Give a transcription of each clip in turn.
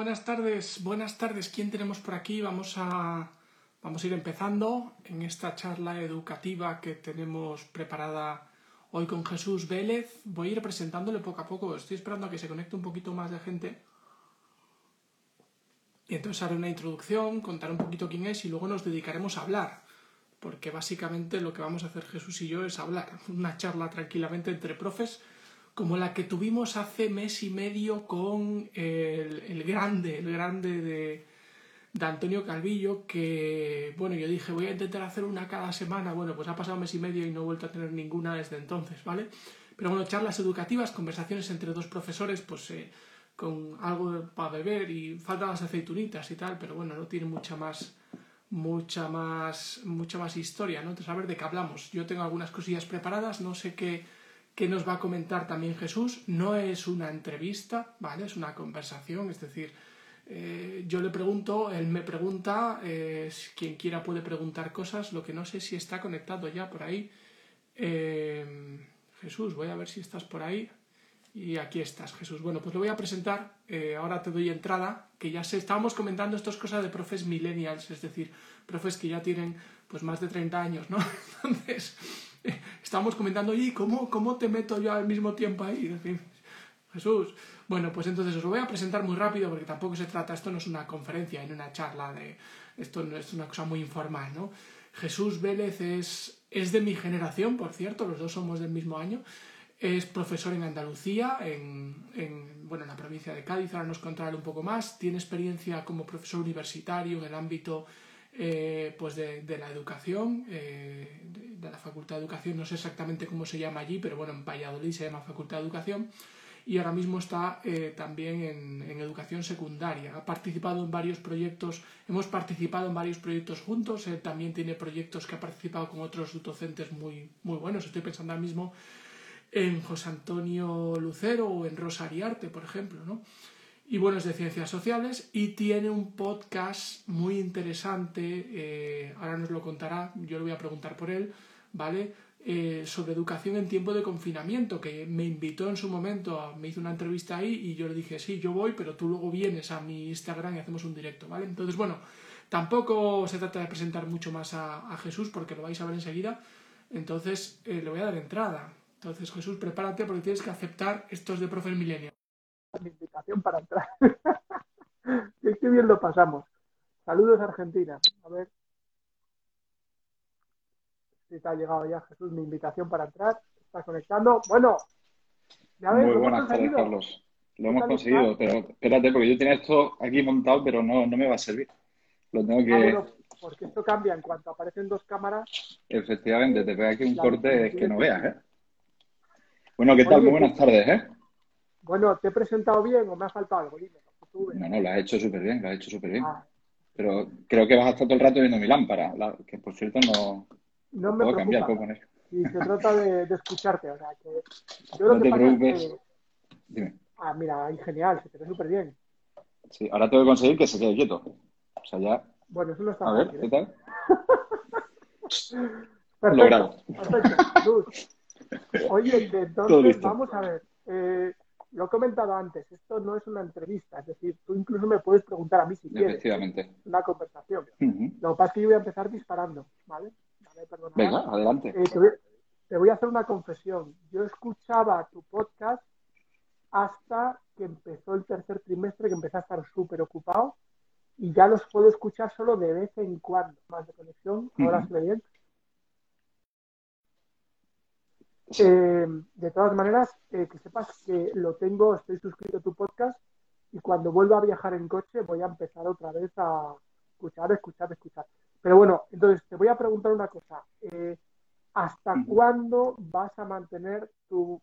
Buenas tardes, buenas tardes. ¿Quién tenemos por aquí? Vamos a, vamos a ir empezando en esta charla educativa que tenemos preparada hoy con Jesús Vélez. Voy a ir presentándole poco a poco. Estoy esperando a que se conecte un poquito más de gente. Y entonces haré una introducción, contaré un poquito quién es y luego nos dedicaremos a hablar. Porque básicamente lo que vamos a hacer Jesús y yo es hablar. Una charla tranquilamente entre profes como la que tuvimos hace mes y medio con el, grande, el grande de, de, Antonio Calvillo, que, bueno, yo dije, voy a intentar hacer una cada semana, bueno, pues ha pasado mes y medio y no he vuelto a tener ninguna desde entonces, ¿vale? Pero bueno, charlas educativas, conversaciones entre dos profesores, pues eh, con algo para beber y faltan las aceitunitas y tal, pero bueno, no tiene mucha más mucha más mucha más historia, ¿no? Entonces, a ver de qué hablamos. Yo tengo algunas cosillas preparadas, no sé qué que nos va a comentar también Jesús. No es una entrevista, ¿vale? Es una conversación, es decir, eh, yo le pregunto, él me pregunta, eh, quien quiera puede preguntar cosas, lo que no sé si está conectado ya por ahí. Eh, Jesús, voy a ver si estás por ahí. Y aquí estás, Jesús. Bueno, pues lo voy a presentar. ahora te doy entrada, que ya sé, estábamos comentando estas cosas de profes millennials, es decir, profes que ya tienen pues más de 30 años, ¿no? Entonces, Estábamos comentando, ¿y cómo, cómo te meto yo al mismo tiempo ahí? Jesús. Bueno, pues entonces os lo voy a presentar muy rápido porque tampoco se trata, esto no es una conferencia, ni una charla, de, esto no es una cosa muy informal, ¿no? Jesús Vélez es, es de mi generación, por cierto, los dos somos del mismo año. Es profesor en Andalucía, en, en, bueno, en la provincia de Cádiz, ahora nos contará un poco más. Tiene experiencia como profesor universitario en el ámbito eh, pues de, la educación, eh, de, la Facultad de Educación, no sé exactamente cómo se llama allí, pero bueno, en Valladolid se llama Facultad de Educación y ahora mismo está eh, también en, en, educación secundaria. Ha participado en varios proyectos, hemos participado en varios proyectos juntos, él también tiene proyectos que ha participado con otros docentes muy, muy buenos. Estoy pensando ahora mismo en José Antonio Lucero o en Rosa Ariarte, por ejemplo, ¿no? Y bueno, es de ciencias sociales y tiene un podcast muy interesante, eh, ahora nos lo contará, yo le voy a preguntar por él, ¿vale? Eh, sobre educación en tiempo de confinamiento, que me invitó en su momento, me hizo una entrevista ahí y yo le dije, sí, yo voy, pero tú luego vienes a mi Instagram y hacemos un directo, ¿vale? Entonces, bueno, tampoco se trata de presentar mucho más a, Jesús porque lo vais a ver enseguida, entonces eh, le voy a dar entrada. Entonces, Jesús, prepárate porque tienes que aceptar estos de Profes Milenio mi invitación para entrar. Qué bien lo pasamos. Saludos Argentina. A ver si te ha llegado ya Jesús mi invitación para entrar. Está conectando. Bueno, ya ves, Muy buenas tardes, Carlos. Lo hemos conseguido, pero espérate, porque yo tenía esto aquí montado, pero no, no me va a servir. Lo tengo que. Ah, porque esto cambia en cuanto aparecen dos cámaras. Efectivamente, te pega aquí un corte que no veas, ¿eh? Bueno, ¿qué tal? Muy buenas tardes, ¿eh? Bueno, ¿te he presentado bien o me ha faltado algo? no, no, lo has hecho súper bien, lo has hecho súper bien. Ah. Pero creo que vas a estar todo el rato viendo mi lámpara, que por cierto no, no me puedo cambiar, puedo poner. Y se trata de, escucharte, o sea, que yo lo no te preocupes. Dime. Ah, mira, genial, se te ve súper bien. Sí, ahora tengo que conseguir que se quede quieto. O sea, ya... Bueno, eso no está A ver, ¿qué ¿eh? tal? perfecto, Logrado. Perfecto, Oye, entonces, vamos a ver. Eh, lo he comentado antes, esto no es una entrevista, es decir, tú incluso me puedes preguntar a mí si quieres. Una conversación. Lo que pasa es que yo voy a empezar disparando, ¿vale? Venga, adelante. Eh, te, voy, a hacer una confesión. Yo escuchaba tu podcast hasta que empezó el tercer trimestre, que empecé a estar súper ocupado y ya los puedo escuchar solo de vez en cuando. Más de conexión, ahora se ve bien. Eh, de todas maneras, eh, que sepas que lo tengo, estoy suscrito a tu podcast y cuando vuelva a viajar en coche voy a empezar otra vez a escuchar, escuchar, escuchar. Pero bueno, entonces te voy a preguntar una cosa. Eh, ¿Hasta cuándo vas a mantener tu,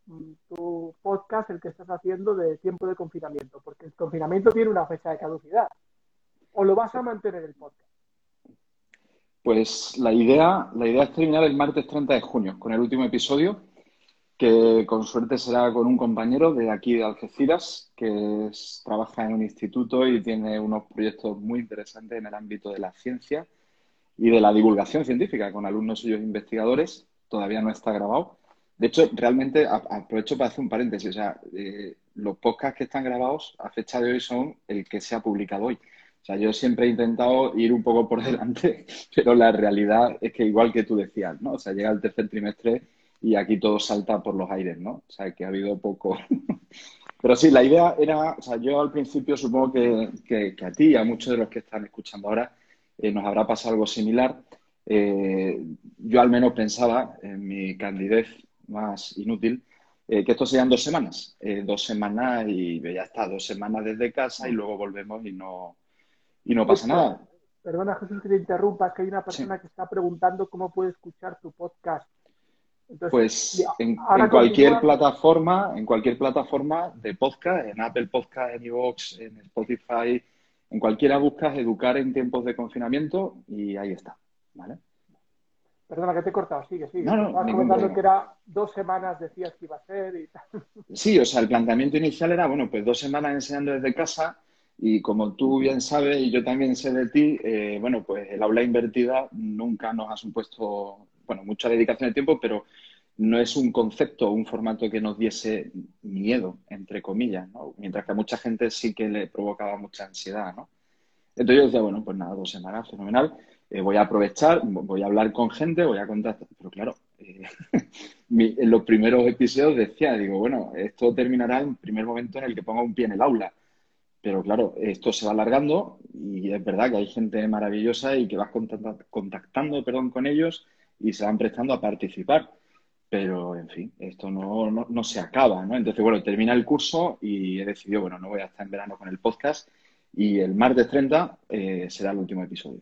tu, podcast, el que estás haciendo de tiempo de confinamiento? Porque el confinamiento tiene una fecha de caducidad. ¿O lo vas a mantener el podcast? Pues la idea, la idea es terminar el martes 30 de junio con el último episodio que con suerte será con un compañero de aquí de Algeciras, que trabaja en un instituto y tiene unos proyectos muy interesantes en el ámbito de la ciencia y de la divulgación científica con alumnos suyos investigadores. Todavía no está grabado. De hecho, realmente aprovecho para hacer un paréntesis. O sea, eh, los podcasts que están grabados a fecha de hoy son el que se ha publicado hoy. O sea, yo siempre he intentado ir un poco por delante, pero la realidad es que igual que tú decías, ¿no? O sea, llega el tercer trimestre y aquí todo salta por los aires, ¿no? O sea, que ha habido poco. Pero sí, la idea era, o sea, yo al principio supongo que, a ti y a muchos de los que están escuchando ahora eh, nos habrá pasado algo similar. Eh, yo al menos pensaba en mi candidez más inútil eh, que esto serían dos semanas, dos semanas y ya está, dos semanas desde casa y luego volvemos y no, y no pasa nada. Perdona Jesús que te interrumpa, que hay una persona que está preguntando cómo puede escuchar tu podcast pues en, cualquier plataforma, en cualquier plataforma de podcast, en Apple Podcast, en iVoox, en Spotify, en cualquiera buscas educar en tiempos de confinamiento y ahí está, ¿vale? Perdona que te he cortado, sigue, sigue. No, no, comentando que era dos semanas, decías que iba a ser y tal. Sí, o sea, el planteamiento inicial era, bueno, pues dos semanas enseñando desde casa y como tú bien sabes y yo también sé de ti, eh, bueno, pues el aula invertida nunca nos ha supuesto bueno, mucha dedicación de tiempo, pero no es un concepto o un formato que nos diese miedo, entre comillas, ¿no? Mientras que a mucha gente sí que le provocaba mucha ansiedad, ¿no? Entonces yo decía, bueno, pues nada, dos semanas, fenomenal. Eh, voy a aprovechar, voy a hablar con gente, voy a contactar. Pero claro, eh, en los primeros episodios decía, digo, bueno, esto terminará en el primer momento en el que ponga un pie en el aula. Pero claro, esto se va alargando y es verdad que hay gente maravillosa y que vas contactando, perdón, con ellos y se van prestando a participar. Pero, en fin, esto no, no, se acaba, ¿no? Entonces, bueno, termina el curso y he decidido, bueno, no voy a estar en verano con el podcast y el martes 30 eh, será el último episodio.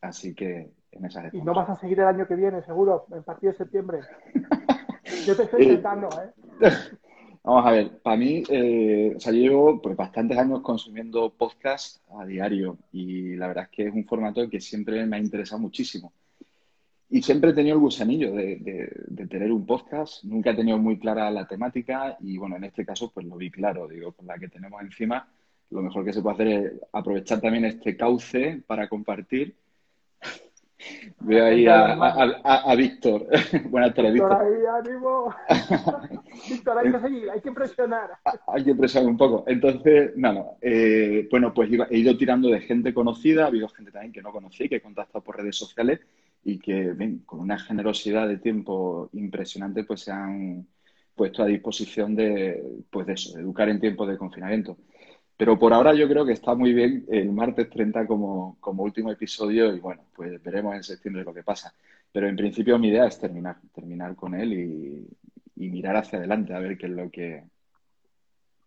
Así que en esa ¿Y no vas a seguir el año que viene, seguro, en partido de septiembre? Yo te estoy intentando, ¿eh? Vamos a ver, para mí, eh, o sea, yo llevo pues, bastantes años consumiendo podcast a diario y la verdad es que es un formato que siempre me ha interesado muchísimo. Y siempre he tenido el gusanillo de, tener un podcast, nunca he tenido muy clara la temática y bueno, en este caso pues lo vi claro, digo, con la que tenemos encima, lo mejor que se puede hacer es aprovechar también este cauce para compartir. Veo ahí a, Víctor. Buenas tardes, Víctor. Ahí, ánimo. Víctor, hay que seguir, hay que presionar. Hay que presionar un poco. Entonces, nada, eh, bueno, pues he ido tirando de gente conocida, ha habido gente también que no conocí, que he contactado por redes sociales y que con una generosidad de tiempo impresionante pues se han puesto a disposición de, pues de eso, educar en tiempos de confinamiento. Pero por ahora yo creo que está muy bien el martes 30 como, como último episodio y bueno, pues veremos en septiembre lo que pasa. Pero en principio mi idea es terminar, terminar con él y, mirar hacia adelante a ver qué es lo que,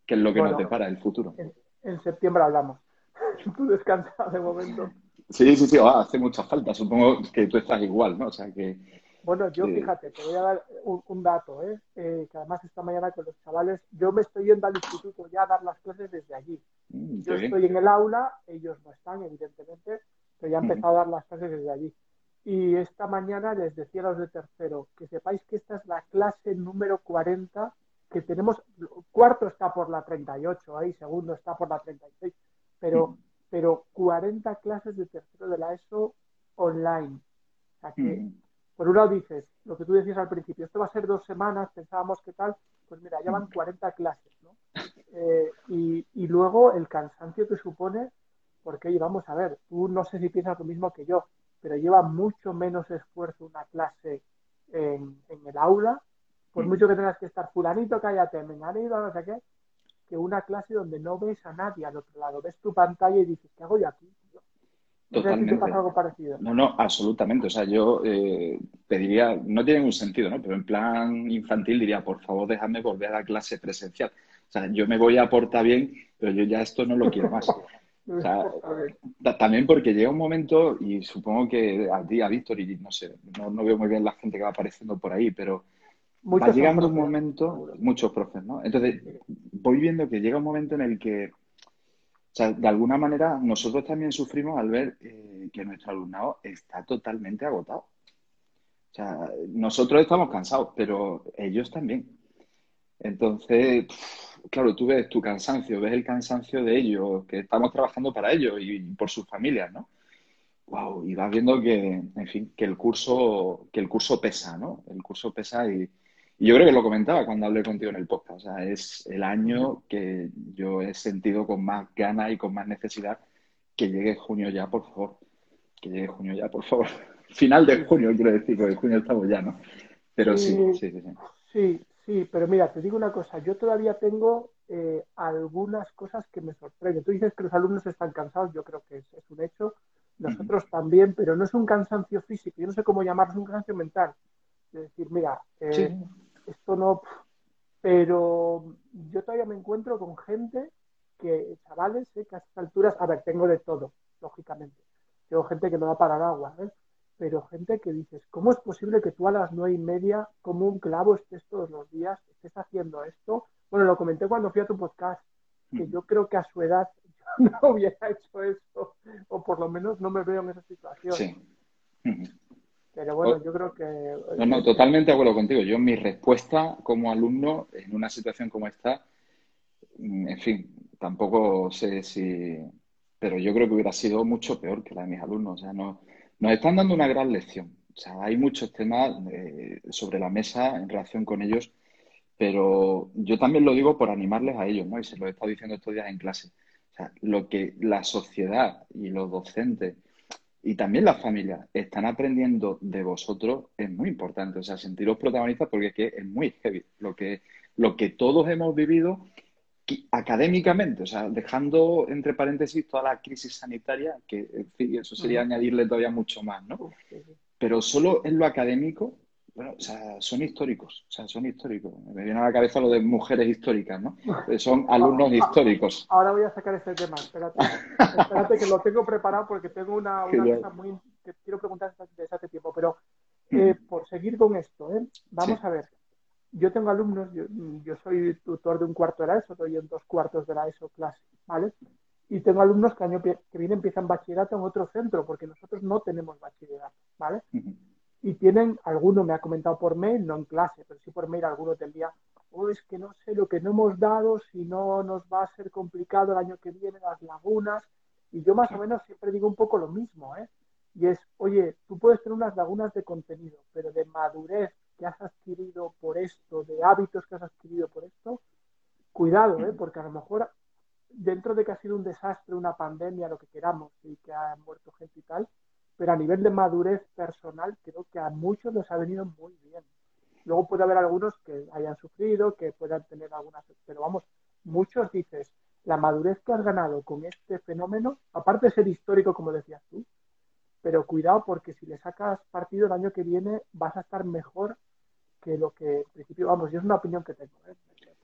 qué es lo que nos depara el futuro. En, en septiembre hablamos. Tú descansa de momento. Sí, sí, sí, ah, hace mucha falta. Supongo que tú estás igual, ¿no? O sea que. Bueno, yo fíjate, te voy a dar un, dato, ¿eh? ¿eh? Que además esta mañana con los chavales, yo me estoy yendo al instituto ya a dar las clases desde allí. Mm, yo estoy en el aula, ellos no están, evidentemente, pero ya he empezado a dar las clases desde allí. Y esta mañana les decía a los de tercero que sepáis que esta es la clase número 40 que tenemos. Cuarto está por la 38, ahí, segundo está por la 36, pero pero 40 clases de tercero de la ESO online. O sea que, mm. por un lado dices, lo que tú decías al principio, esto va a ser dos semanas, pensábamos que tal, pues mira, ya van 40 clases, ¿no? Eh, y, y, luego el cansancio que supone, porque vamos a ver, tú no sé si piensas lo mismo que yo, pero lleva mucho menos esfuerzo una clase en, en el aula, por mm. mucho que tengas que estar fulanito, cállate, menganito, no sé qué, que una clase donde no ves a nadie al otro lado, ves tu pantalla y dices, ¿qué hago yo aquí? Totalmente. pasa algo parecido? No, no, absolutamente. O sea, yo eh, pediría, no tiene ningún sentido, ¿no? Pero en plan infantil diría, por favor, déjame volver a la clase presencial. O sea, yo me voy a portar bien, pero yo ya esto no lo quiero más. O sea, también porque llega un momento, y supongo que a ti, a Víctor, y no sé, no, no, veo muy bien la gente que va apareciendo por ahí, pero va llegando un momento, muchos profes, ¿no? Entonces, voy viendo que llega un momento en el que, o sea, de alguna manera, nosotros también sufrimos al ver eh, que nuestro alumnado está totalmente agotado. O sea, nosotros estamos cansados, pero ellos también. Entonces, claro, tú ves tu cansancio, ves el cansancio de ellos, que estamos trabajando para ellos y por sus familias, ¿no? Wow, y vas viendo que, en fin, que el curso, que el curso pesa, ¿no? El curso pesa y, Y yo creo que lo comentaba cuando hablé contigo en el podcast. O sea, es el año que yo he sentido con más ganas y con más necesidad que llegue junio ya, por favor. Que llegue junio ya, por favor. Final de junio, quiero decir, porque junio estamos ya, ¿no? Pero sí, sí, sí. Sí, sí, sí pero mira, te digo una cosa. Yo todavía tengo eh, algunas cosas que me sorprenden. Tú dices que los alumnos están cansados, yo creo que es, un hecho. Nosotros también, pero no es un cansancio físico, yo no sé cómo llamarlo, es un cansancio mental. Es decir, mira, eh, esto no. Pero yo todavía me encuentro con gente que, chavales, eh, que a estas alturas, a ver, tengo de todo, lógicamente. Tengo gente que no va a parar agua, ¿eh? pero gente que dices, ¿cómo es posible que tú a las nueve y media, como un clavo, estés todos los días, estés haciendo esto? Bueno, lo comenté cuando fui a tu podcast, que yo creo que a su edad yo no hubiera hecho eso, o por lo menos no me veo en esa situación. Sí. Pero bueno, yo creo que... No, no, totalmente de acuerdo contigo. Yo mi respuesta como alumno en una situación como esta, mm, en fin, tampoco sé si... Pero yo creo que hubiera sido mucho peor que la de mis alumnos. O sea, no, nos están dando una gran lección. O sea, hay muchos temas eh, sobre la mesa en relación con ellos pero yo también lo digo por animarles a ellos, ¿no? Y se lo he estado diciendo estos días en clase. O sea, lo que la sociedad y los docentes y también las familias están aprendiendo de vosotros es muy importante. O sea, sentiros protagonistas porque es que es muy heavy lo que, lo que todos hemos vivido académicamente, o sea, dejando entre paréntesis toda la crisis sanitaria, que en fin, eso sería añadirle todavía mucho más, ¿no? Pero solo en lo académico bueno, o sea, son históricos, o sea, son históricos. Me viene a la cabeza lo de mujeres históricas, ¿no? Son alumnos históricos. Ahora voy a sacar ese tema, espérate, espérate que lo tengo preparado porque tengo una, cosa muy que quiero preguntar desde hace tiempo, pero eh, por seguir con esto, ¿eh? vamos a ver. Yo tengo alumnos, yo, soy tutor de un cuarto de la ESO, doy en dos cuartos de la ESO clase, ¿vale? Y tengo alumnos que año que viene empiezan bachillerato en otro centro, porque nosotros no tenemos bachillerato, ¿vale? Y tienen, alguno me ha comentado por mail, no en clase, pero sí por mail, algunos del día, oh, es que no sé lo que no hemos dado, si no nos va a ser complicado el año que viene las lagunas. Y yo más o menos siempre digo un poco lo mismo, ¿eh? Y es, oye, tú puedes tener unas lagunas de contenido, pero de madurez que has adquirido por esto, de hábitos que has adquirido por esto, cuidado, ¿eh? Porque a lo mejor dentro de que ha sido un desastre, una pandemia, lo que queramos, y que ha muerto gente y tal, pero a nivel de madurez personal creo que a muchos les ha venido muy bien. Luego puede haber algunos que hayan sufrido, que puedan tener algunas, pero vamos, muchos dices, la madurez que has ganado con este fenómeno, aparte de ser histórico, como decías tú, pero cuidado porque si le sacas partido el año que viene vas a estar mejor que lo que en principio, vamos, yo es una opinión que tengo. ¿eh?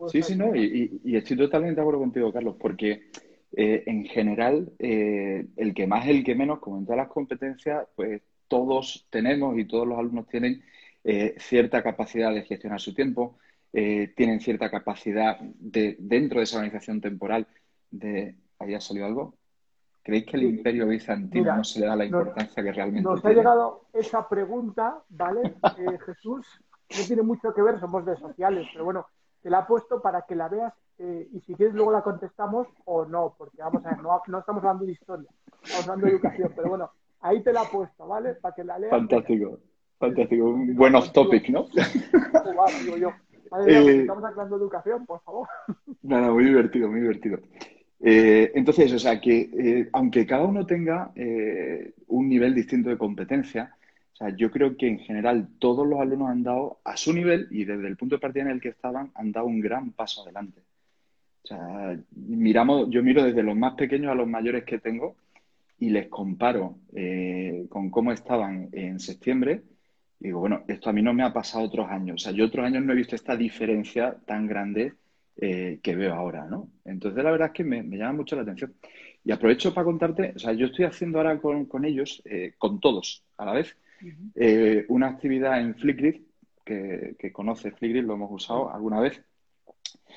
Sí, sí, no, y, y, estoy totalmente de acuerdo contigo, Carlos, porque eh, en general, eh, el que más, el que menos, como en todas las competencias, pues todos tenemos y todos los alumnos tienen eh, cierta capacidad de gestionar su tiempo, tienen cierta capacidad de, dentro de esa organización temporal de... ¿Ahí ha salido algo? ¿Creéis que el imperio bizantino no se le da la importancia que realmente Nos ha llegado esa pregunta, ¿vale? Jesús, no tiene mucho que ver, somos de sociales, pero bueno, te la he puesto para que la veas eh, y si quieres luego la contestamos o no, porque vamos a ver, no, no, estamos hablando de historia, estamos hablando de educación, pero bueno, ahí te la he puesto, ¿vale? Para que la leas. Fantástico, fantástico, un buen off topic, ¿no? digo yo. Eh, estamos hablando de educación, por favor. No, no, muy divertido, muy divertido. Eh, entonces, o sea, que aunque cada uno tenga un nivel distinto de competencia, yo creo que en general todos los alumnos han dado a su nivel y desde el punto de partida en el que estaban han dado un gran paso adelante. O sea, miramos, yo miro desde los más pequeños a los mayores que tengo y les comparo eh, con cómo estaban en septiembre. Y digo, bueno, esto a mí no me ha pasado otros años. O sea, yo otros años no he visto esta diferencia tan grande eh, que veo ahora, ¿no? Entonces, la verdad es que me, llama mucho la atención. Y aprovecho para contarte, o sea, yo estoy haciendo ahora con, ellos, eh, con todos a la vez, una actividad en Flipgrid, que, que conoce Flipgrid, lo hemos usado alguna vez,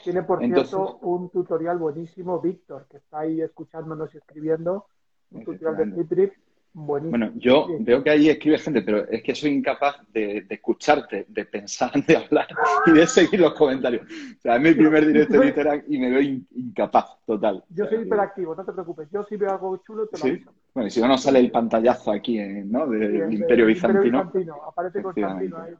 tiene, por cierto, un tutorial buenísimo, Víctor, que está ahí escuchándonos y escribiendo. Un tutorial de Flipdrift buenísimo. Bueno, yo veo que ahí escribe gente, pero es que soy incapaz de, escucharte, de pensar, de hablar y de seguir los comentarios. O sea, es mi primer directo de Instagram y me veo incapaz, total. Yo soy hiperactivo, no te preocupes. Yo si veo algo chulo, te lo aviso. Bueno, y si no, nos sale el pantallazo aquí, ¿no? Del Imperio Bizantino. Imperio Bizantino. Aparece Constantino ahí.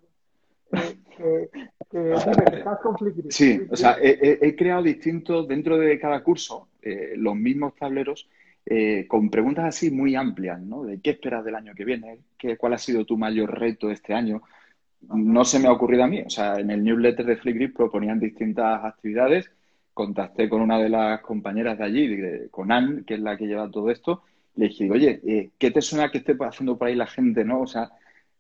Con Flipgrid. Sí, o sea, he, creado distintos, dentro de cada curso, eh, los mismos tableros eh, con preguntas así muy amplias, ¿no? De qué esperas del año que viene, ¿Qué, cuál ha sido tu mayor reto este año. No se me ha ocurrido a mí, o sea, en el newsletter de Flipgrid proponían distintas actividades. Contacté con una de las compañeras de allí, con Anne, que es la que lleva todo esto. Le dije, oye, eh, ¿qué te suena que esté haciendo por ahí la gente, no? O sea,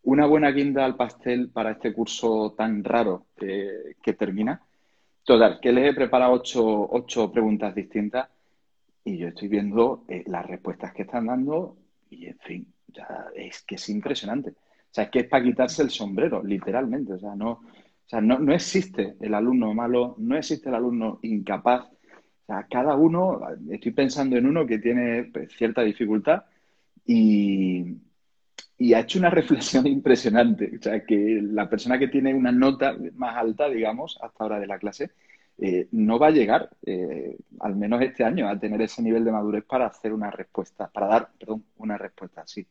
una buena guinda al pastel para este curso tan raro que, termina. Total, que les he preparado ocho, ocho preguntas distintas y yo estoy viendo eh, las respuestas que están dando y, en fin, ya es que es impresionante. O sea, es que es para quitarse el sombrero, literalmente. O sea, no, o sea, no, no existe el alumno malo, no existe el alumno incapaz. O sea, cada uno, estoy pensando en uno que tiene pues, cierta dificultad y, y ha hecho una reflexión impresionante. O sea, que la persona que tiene una nota más alta, digamos, hasta ahora de la clase, eh, no va a llegar, eh, al menos este año, a tener ese nivel de madurez para hacer una respuesta, para dar, perdón, una respuesta así.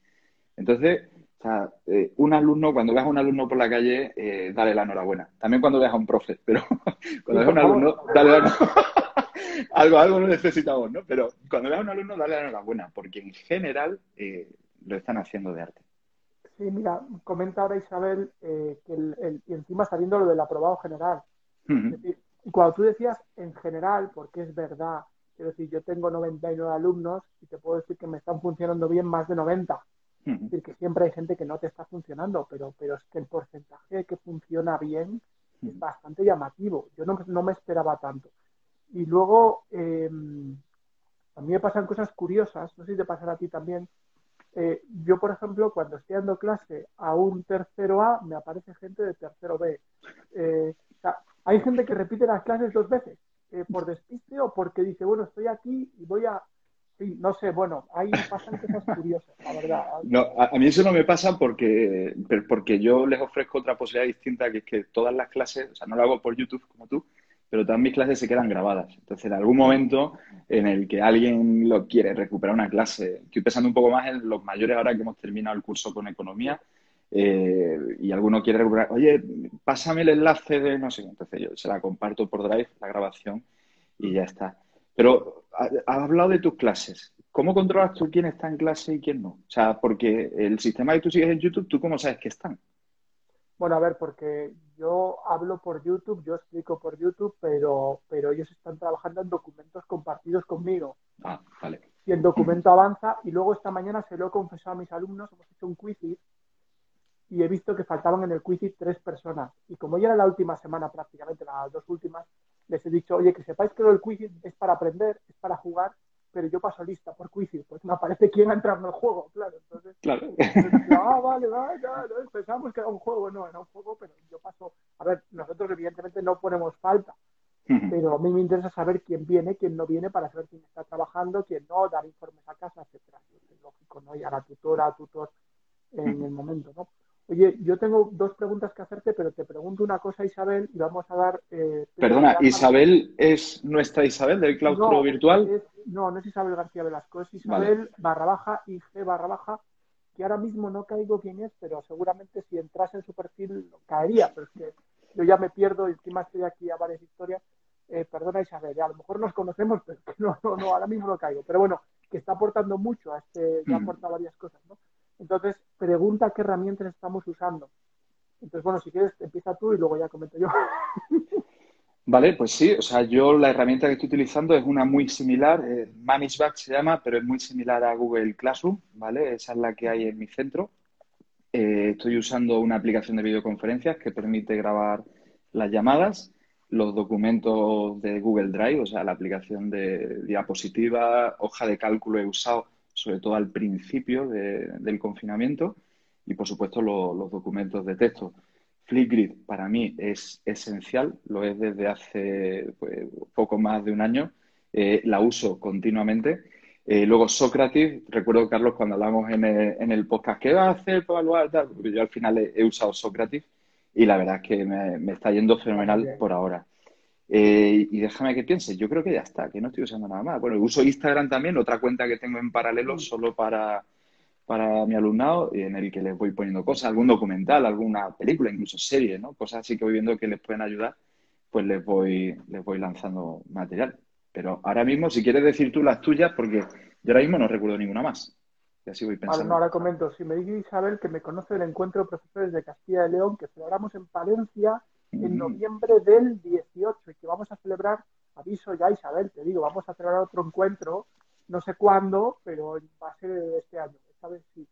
Entonces, o sea, eh, un alumno, cuando veas a un alumno por la calle, dale la enhorabuena. También cuando veas a un profe, pero cuando veas a un alumno, dale la enhorabuena. algo, algo lo necesitamos, ¿no? Pero cuando veas a un alumno, dale la enhorabuena, porque en general lo están haciendo de arte. Sí, mira, comenta ahora Isabel que el, y encima está viendo lo del aprobado general. Es decir, y cuando tú decías en general, porque es verdad, quiero decir, yo tengo 99 alumnos y te puedo decir que me están funcionando bien más de 90. Es decir, que siempre hay gente que no te está funcionando, pero, pero es que el porcentaje que funciona bien es bastante llamativo. Yo no, no me esperaba tanto. Y luego, eh, a mí me pasan cosas curiosas, no sé si te pasará a ti también. Eh, yo, por ejemplo, cuando estoy dando clase a un tercero A, me aparece gente de tercero B. Eh, hay gente que repite las clases dos veces, eh, por despiste o porque dice, bueno, estoy aquí y voy a... Sí, no sé, bueno, ahí pasan cosas curiosas, la verdad. No, a, mí eso no me pasa porque, porque yo les ofrezco otra posibilidad distinta, que es que todas las clases, o sea, no lo hago por YouTube como tú, pero todas mis clases se quedan grabadas. Entonces, en algún momento en el que alguien lo quiere recuperar una clase, estoy pensando un poco más en los mayores ahora que hemos terminado el curso con economía, eh, y alguno quiere recuperar, oye, pásame el enlace de no sé, entonces yo se la comparto por Drive, la grabación, y ya está. Pero has hablado de tus clases. ¿Cómo controlas tú quién está en clase y quién no? O sea, porque el sistema que tú sigues en YouTube, ¿tú cómo sabes que están? Bueno, a ver, porque yo hablo por YouTube, yo explico por YouTube, pero, pero ellos están trabajando en documentos compartidos conmigo. Ah, vale. Y el documento avanza y luego esta mañana se lo he confesado a mis alumnos, hemos hecho un quiz y he visto que faltaban en el quiz tres personas. Y como ya era la última semana prácticamente, las dos últimas, les he dicho, oye, que sepáis que lo del quiz es para aprender, es para jugar, pero yo paso lista por quiz, pues me aparece quién ha entrado en el juego, claro. Entonces, claro. ah, vale, vale, ya, pensamos que era un juego, no, era un juego, pero yo paso, a ver, nosotros evidentemente no ponemos falta, pero a mí me interesa saber quién viene, quién no viene, para saber quién está trabajando, quién no, dar informes a casa, etcétera. Es lógico, ¿no? Y a la tutora, a tutor en el momento, ¿no? Oye, yo tengo dos preguntas que hacerte, pero te pregunto una cosa, Isabel, y vamos a dar... Eh, Perdona, ¿Isabel es nuestra Isabel del claustro virtual? no, no es Isabel García Velasco, es Isabel barra baja, IG barra baja, que ahora mismo no caigo quién es, pero seguramente si entras en su perfil caería, pero es que yo ya me pierdo y encima estoy aquí a varias historias. Eh, perdona Isabel, a lo mejor nos conocemos, pero no, no, no, ahora mismo no caigo. Pero bueno, que está aportando mucho a este, ya mm. aporta varias cosas, ¿no? Entonces, pregunta qué herramientas estamos usando. Entonces, bueno, si quieres, empieza tú y luego ya comento yo. Vale, pues sí, o sea, yo la herramienta que estoy utilizando es una muy similar, eh, ManageBack se llama, pero es muy similar a Google Classroom, ¿vale? Esa es la que hay en mi centro. Eh, estoy usando una aplicación de videoconferencias que permite grabar las llamadas, los documentos de Google Drive, o sea, la aplicación de diapositiva, hoja de cálculo he usado sobre todo al principio del confinamiento, y por supuesto los documentos de texto. Flipgrid para mí es esencial, lo es desde hace pues, poco más de un año, eh, la uso continuamente. Eh, luego Socrates, recuerdo Carlos cuando hablamos en el, podcast, ¿qué va a hacer para evaluar? Yo al final he, usado Socrates y la verdad es que me está yendo fenomenal por ahora. Eh, y déjame que piense, yo creo que ya está, que no estoy usando nada más. Bueno, uso Instagram también, otra cuenta que tengo en paralelo solo para, para mi alumnado en el que les voy poniendo cosas, algún documental, alguna película, incluso serie, ¿no? Cosas así que voy viendo que les pueden ayudar, pues les voy, les voy lanzando material. Pero ahora mismo, si quieres decir tú las tuyas, porque yo ahora mismo no recuerdo ninguna más. Y así voy pensando. No, ahora comento. Si me dice Isabel que me conoce del encuentro de profesores de Castilla y León que celebramos en Palencia en noviembre del 18 y que vamos a celebrar, aviso ya Isabel, te digo, vamos a celebrar otro encuentro, no sé cuándo, pero va a ser este año, esta vez sí.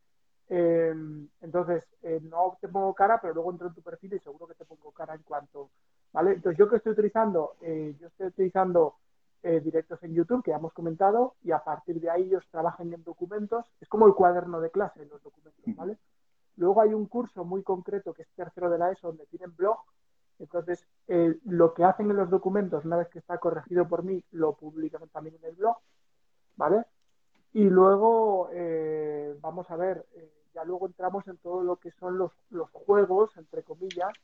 Eh, entonces, eh, no te pongo cara, pero luego entro en tu perfil y seguro que te pongo cara en cuanto, ¿vale? Entonces, yo que estoy utilizando, eh, yo estoy utilizando eh, directos en YouTube, que ya hemos comentado, y a partir de ahí ellos trabajan en documentos, es como el cuaderno de clase en los documentos, ¿vale? Luego hay un curso muy concreto que es tercero de la ESO, donde tienen blog, entonces, eh, lo que hacen en los documentos, una vez que está corregido por mí, lo publican también en el blog, ¿vale? Y luego, eh, vamos a ver, eh, ya luego entramos en todo lo que son los, juegos, entre comillas,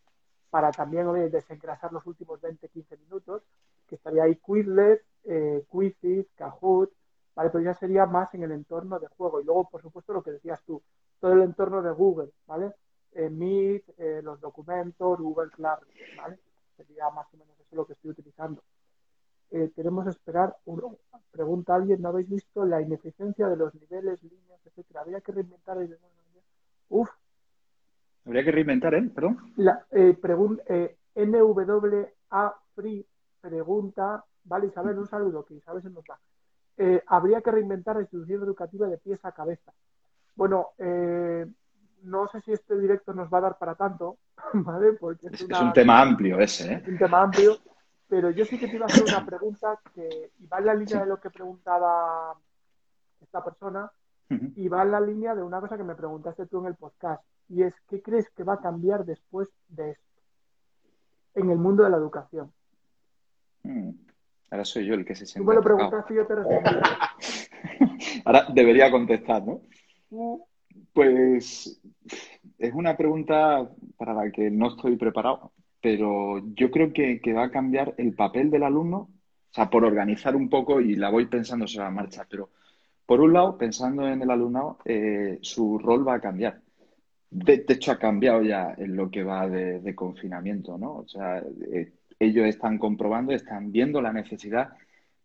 para también desengrasar los últimos 20-15 minutos, que estaría ahí Quizlet, eh, Kahoot, ¿vale? Pero ya sería más en el entorno de juego. Y luego, por supuesto, lo que decías tú, todo el entorno de Google, ¿vale? Eh, Meet, eh, los documentos, Google Classroom, ¿vale? Sería más o menos eso lo que estoy utilizando. Eh, queremos esperar, uno, pregunta alguien, ¿no habéis visto la ineficiencia de los niveles, líneas, etcétera? Habría que reinventar el... Uf, Habría que reinventar, ¿eh? Perdón. la, eh, pregun- eh, NWA Free pregunta, vale Isabel, un saludo, que Isabel se nos va. Eh, habría que reinventar la institución educativa de pies a cabeza. Bueno, eh, no sé si este directo nos va a dar para tanto, ¿vale? Porque es, un tema amplio ese, ¿eh? es un tema amplio, pero yo sí que te iba a hacer una pregunta que y va en la línea de lo que preguntaba esta persona y va en la línea de una cosa que me preguntaste tú en el podcast y es ¿qué crees que va a cambiar después de esto en el mundo de la educación? Mm. Ahora soy yo el que se Tú siente me lo preguntaste y yo te respondí. Ahora debería contestar, ¿no? Mm, Pues es una pregunta para la que no estoy preparado, pero yo creo que, que va a cambiar el papel del alumno, o sea, por organizar un poco y la voy pensando sobre la marcha, pero por un lado, pensando en el alumnado, eh, su rol va a cambiar. De, de hecho, ha cambiado ya en lo que va de, confinamiento, ¿no? O sea, eh, ellos están comprobando, están viendo la necesidad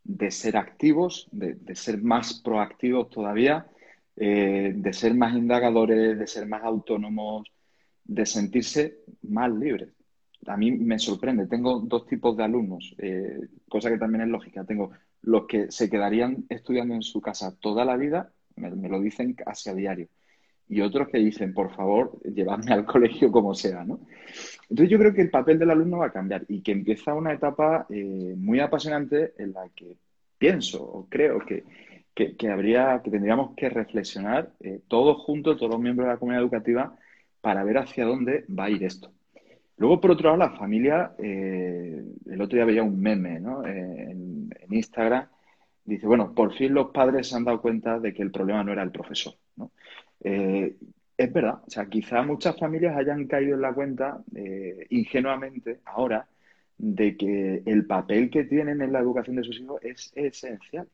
de ser activos, de, de ser más proactivos todavía, eh, de ser más indagadores, de ser más autónomos, de sentirse más libres. A mí me sorprende, tengo dos tipos de alumnos, eh, cosa que también es lógica. Tengo los que se quedarían estudiando en su casa toda la vida, me, lo dicen casi a diario, y otros que dicen, por favor, llevadme al colegio como sea, ¿no? Entonces yo creo que el papel del alumno va a cambiar y que empieza una etapa eh, muy apasionante en la que pienso o creo que, que, habría, que tendríamos que reflexionar eh, todos juntos, todos los miembros de la comunidad educativa, para ver hacia dónde va a ir esto. Luego, por otro lado, la familia, eh, el otro día veía un meme. Eh, en, Instagram, dice, bueno, por fin los padres se han dado cuenta de que el problema no era el profesor, ¿no? Es verdad, o sea, quizá muchas familias hayan caído en la cuenta ingenuamente ahora de que el papel que tienen en la educación de sus hijos es esencial.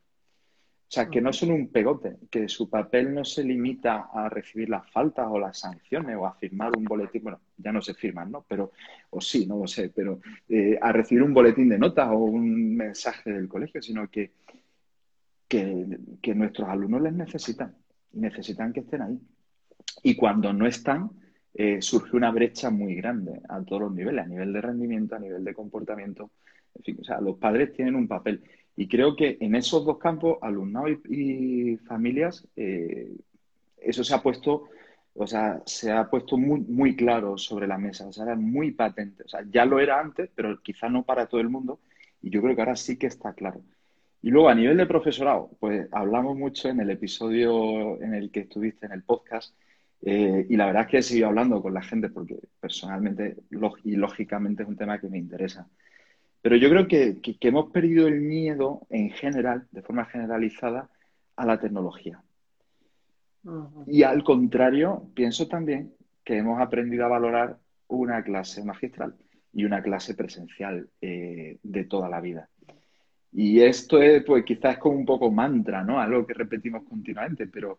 O sea, que no son un pegote, que su papel no se limita a recibir las faltas o las sanciones o a firmar un boletín, bueno, ya no se firman, ¿no? Pero, o sí, no lo sé, pero eh, a recibir un boletín de notas o un mensaje del colegio, sino que, que, que nuestros alumnos les necesitan, necesitan que estén ahí. Y cuando no están, eh, surge una brecha muy grande a todos los niveles, a nivel de rendimiento, a nivel de comportamiento. En fin, o sea, los padres tienen un papel. Y creo que en esos dos campos, alumnado y, familias, eh, eso se ha puesto, o sea, se ha puesto muy, muy claro sobre la mesa, o sea, era muy patente. O sea, ya lo era antes, pero quizá no para todo el mundo. Y yo creo que ahora sí que está claro. Y luego a nivel de profesorado, pues hablamos mucho en el episodio en el que estuviste en el podcast eh, y la verdad es que he seguido hablando con la gente porque personalmente y lógicamente es un tema que me interesa. Pero yo creo que, que, que hemos perdido el miedo en general, de forma generalizada, a la tecnología. uh -huh. Y al contrario, pienso también que hemos aprendido a valorar una clase magistral y una clase presencial eh, de toda la vida. Y esto es, pues quizás es como un poco mantra, ¿no? Algo que repetimos continuamente, pero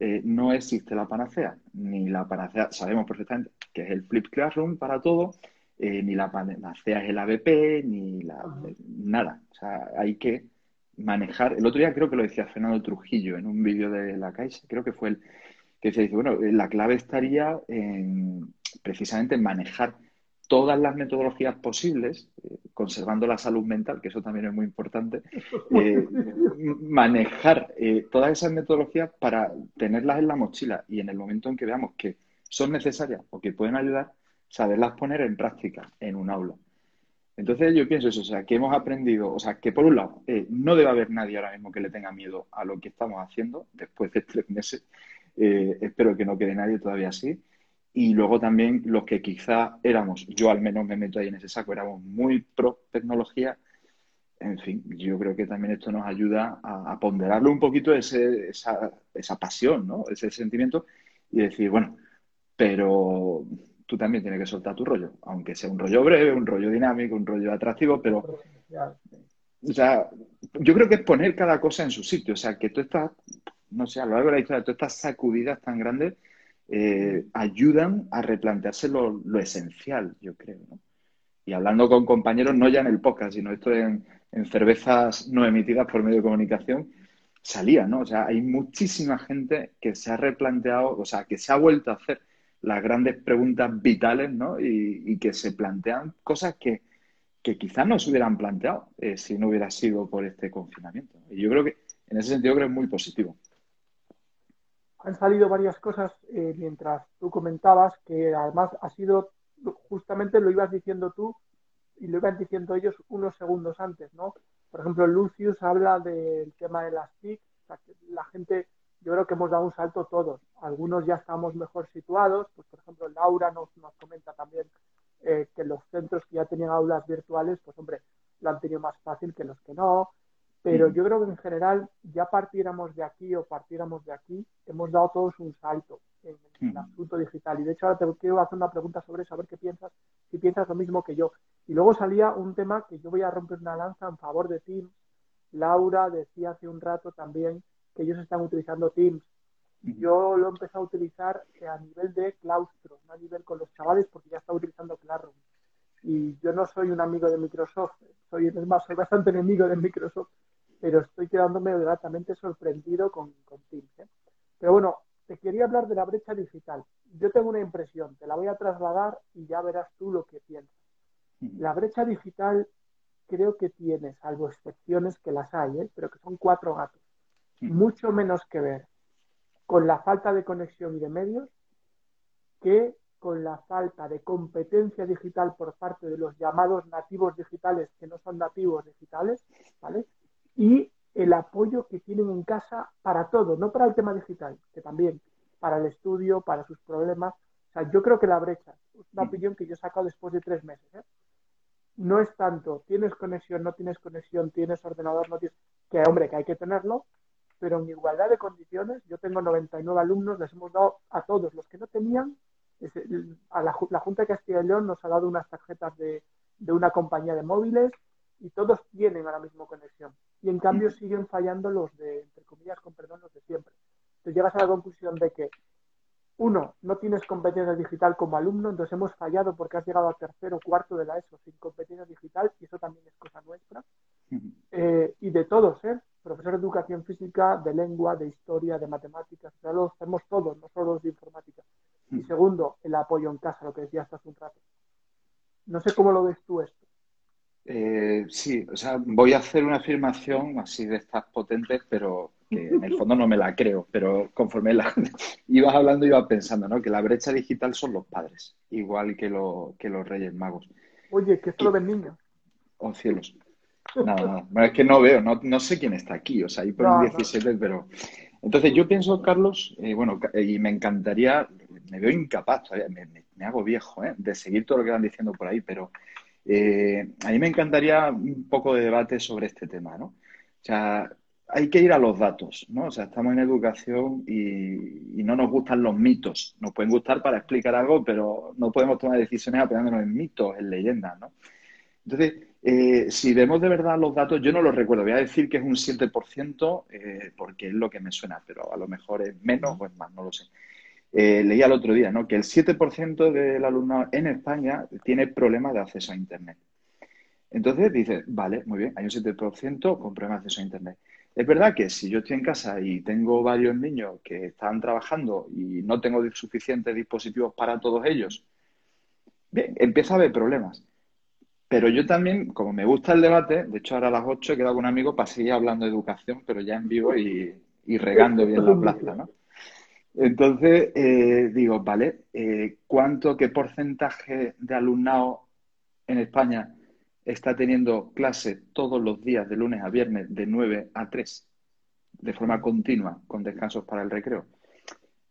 eh, no existe la panacea, ni la panacea, sabemos perfectamente que es el Flip Classroom para todo, eh, ni la panacea es el ABP, ni la, nada. O sea, hay que manejar. El otro día creo que lo decía Fernando Trujillo en un vídeo de la Caixa, creo que fue el que se dice, bueno, la clave estaría en, precisamente en manejar todas las metodologías posibles, eh, conservando la salud mental, que eso también es muy importante, eh, manejar eh, todas esas metodologías para tenerlas en la mochila y en el momento en que veamos que son necesarias o que pueden ayudar, saberlas poner en práctica en un aula. Entonces yo pienso eso, o sea, que hemos aprendido, o sea, que por un lado, no debe haber nadie ahora mismo que le tenga miedo a lo que estamos haciendo después de tres meses. espero que no quede nadie todavía así y luego también los que quizá éramos, yo al menos me meto ahí en ese saco, éramos muy pro tecnología. En fin, yo creo que también esto nos ayuda a, ponderarlo un poquito ese, esa, esa pasión, ¿no? Ese sentimiento y decir, bueno, pero tú también tienes que soltar tu rollo, aunque sea un rollo breve, un rollo dinámico, un rollo atractivo, pero o sea, yo creo que es poner cada cosa en su sitio, o sea, que tú estás, no sé, a lo largo de la historia, tú estas sacudidas tan grandes eh, ayudan a replantearse lo, esencial, yo creo. ¿no? Y hablando con compañeros, no ya en el podcast, sino esto en, cervezas no emitidas por medio de comunicación, salía, ¿no? O sea, hay muchísima gente que se ha replanteado, o sea, que se ha vuelto a hacer las grandes preguntas vitales, ¿no? Y, que se plantean cosas que, que quizás no se hubieran planteado eh, si no hubiera sido por este confinamiento. Y yo creo que en ese sentido creo que es muy positivo han salido varias cosas eh, mientras tú comentabas que además ha sido, justamente lo ibas diciendo tú y lo iban diciendo ellos unos segundos antes, ¿no? Por ejemplo, Lucius habla del tema de las TIC, la gente, yo creo que hemos dado un salto todos, algunos ya estamos mejor situados, pues por ejemplo Laura nos, nos comenta también eh, que los centros que ya tenían aulas virtuales, pues hombre, lo han tenido más fácil que los que no, pero yo creo que en general, ya partiéramos de aquí o partiéramos de aquí, hemos dado todos un salto en el asunto digital. Y de hecho ahora te quiero hacer una pregunta sobre eso, a ver qué piensas, si piensas lo mismo que yo. Y luego salía un tema que yo voy a romper una lanza en favor de Teams. Laura decía hace un rato también que ellos están utilizando Teams. Yo lo he empezado a utilizar a nivel de claustro, no a nivel con los chavales, porque ya está utilizando Classroom. Y yo no soy un amigo de Microsoft, soy, es más, soy bastante enemigo de Microsoft pero estoy quedándome gratamente sorprendido con, con Teams. ¿eh? Pero bueno, te quería hablar de la brecha digital. Yo tengo una impresión, te la voy a trasladar y ya verás tú lo que piensas. La brecha digital creo que tiene, salvo excepciones que las hay, ¿eh? pero que son cuatro gatos, mucho menos que ver con la falta de conexión y de medios que con la falta de competencia digital por parte de los llamados nativos digitales que no son nativos digitales, ¿vale? y el apoyo que tienen en casa para todo, no para el tema digital, que también, para el estudio, para sus problemas. O sea, yo creo que la brecha, es una opinión que yo he sacado después de tres meses, ¿eh? no es tanto, tienes conexión, no tienes conexión, tienes ordenador, no tienes, que hombre, que hay que tenerlo, pero en igualdad de condiciones, yo tengo 99 alumnos, les hemos dado a todos los que no tenían, a la, Junta de Castilla y León nos ha dado unas tarjetas de, de una compañía de móviles, y todos tienen ahora mismo conexión. Y en cambio siguen fallando los de, entre comillas, con perdón, los de siempre. Entonces llegas a la conclusión de que, uno, no tienes competencia digital como alumno, entonces hemos fallado porque has llegado a tercero o cuarto de la ESO sin competencia digital, y eso también es cosa nuestra. Eh, y de todos, ¿eh? Profesor de educación física, de lengua, de historia, de matemáticas, o sea, lo hacemos todos, no solo los de informática. Y segundo, el apoyo en casa, lo que decías hace un rato. No sé cómo lo ves tú esto. Eh, sí, o sea, voy a hacer una afirmación así de estas potentes, pero que en el fondo no me la creo, pero conforme la, ibas hablando iba pensando, ¿no? Que la brecha digital son los padres, igual que, lo, que los Reyes Magos. Oye, que esto lo ven niños. Oh, cielos. Nada, nada. Bueno, es que no veo, no, no sé quién está aquí, o sea, ahí por 17, pero... Entonces yo pienso, Carlos, eh, bueno, y me encantaría, me veo incapaz, me, me, me hago viejo, ¿eh? De seguir todo lo que van diciendo por ahí, pero eh, a mí me encantaría un poco de debate sobre este tema, ¿no? O sea, hay que ir a los datos, ¿no? O sea, estamos en educación y, no nos gustan los mitos. Nos pueden gustar para explicar algo, pero no podemos tomar decisiones apoyándonos en mitos, en leyendas, ¿no? Entonces, Eh, si vemos de verdad los datos, yo no los recuerdo. Voy a decir que es un 7% eh, porque es lo que me suena, pero a lo mejor es menos o es más, no lo sé. Eh, leía el otro día ¿no? que el 7% del alumnado en España tiene problemas de acceso a Internet. Entonces dice, vale, muy bien, hay un 7% con problemas de acceso a Internet. Es verdad que si yo estoy en casa y tengo varios niños que están trabajando y no tengo suficientes dispositivos para todos ellos, bien, empieza a haber problemas. Pero yo también, como me gusta el debate, de hecho ahora a las 8 he quedado con un amigo para seguir hablando de educación, pero ya en vivo y, regando bien la plaza, ¿no? Entonces, eh, digo, vale, eh, ¿cuánto, qué porcentaje de alumnado en España está teniendo clase todos los días, de lunes a viernes, de 9 a 3, de forma continua, con descansos para el recreo?